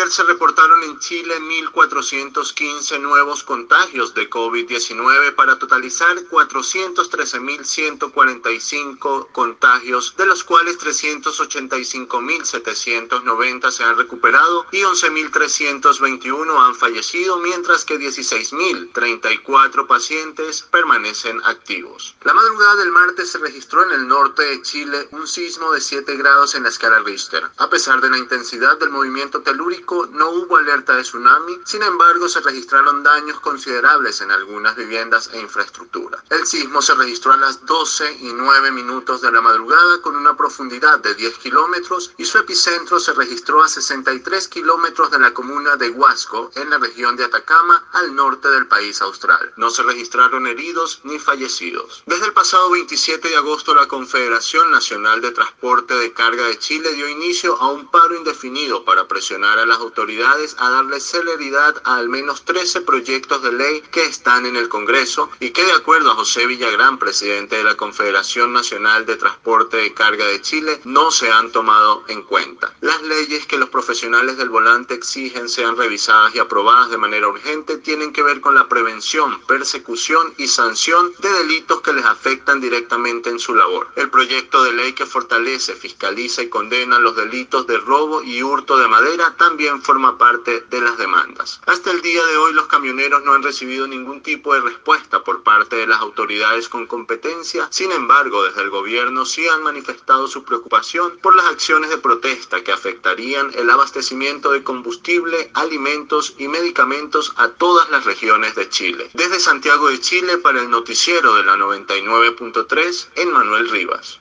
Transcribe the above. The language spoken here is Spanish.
ayer se reportaron en Chile 1.415 nuevos contagios de COVID-19 para totalizar 413.145 contagios, de los cuales 385.790 se han recuperado y 11.321 han fallecido, mientras que 16.034 pacientes permanecen activos. La madrugada del martes se registró en el norte de Chile un sismo de 7 grados en la escala Richter. A pesar de la intensidad del movimiento telúrico, no hubo alerta de tsunami, sin embargo se registraron daños considerables en algunas viviendas e infraestructura. El sismo se registró a las 12 y 9 minutos de la madrugada con una profundidad de 10 kilómetros y su epicentro se registró a 63 kilómetros de la comuna de Huasco, en la región de Atacama, al norte del país austral. No se registraron heridos ni fallecidos. Desde el pasado 27 de agosto, la Confederación Nacional de Transporte de Carga de Chile dio inicio a un paro indefinido para presionar a las autoridades a darle celeridad a al menos 13 proyectos de ley que están en el Congreso y que de acuerdo a José Villagrán, presidente de la Confederación Nacional de Transporte de Carga de Chile, no se han tomado en cuenta. Las leyes que los profesionales del volante exigen sean revisadas y aprobadas de manera urgente tienen que ver con la prevención, persecución y sanción de delitos que les afectan directamente en su labor. El proyecto de ley que fortalece, fiscaliza y condena los delitos de robo y hurto de madera también forma parte de las demandas. Hasta el día de hoy los camioneros no han recibido ningún tipo de respuesta por parte de las autoridades con competencia, sin embargo desde el gobierno sí han manifestado su preocupación por las acciones de protesta que afectarían el abastecimiento de combustible, alimentos y medicamentos a todas las regiones de Chile. Desde Santiago de Chile para el noticiero de la 99.3 en Manuel Rivas.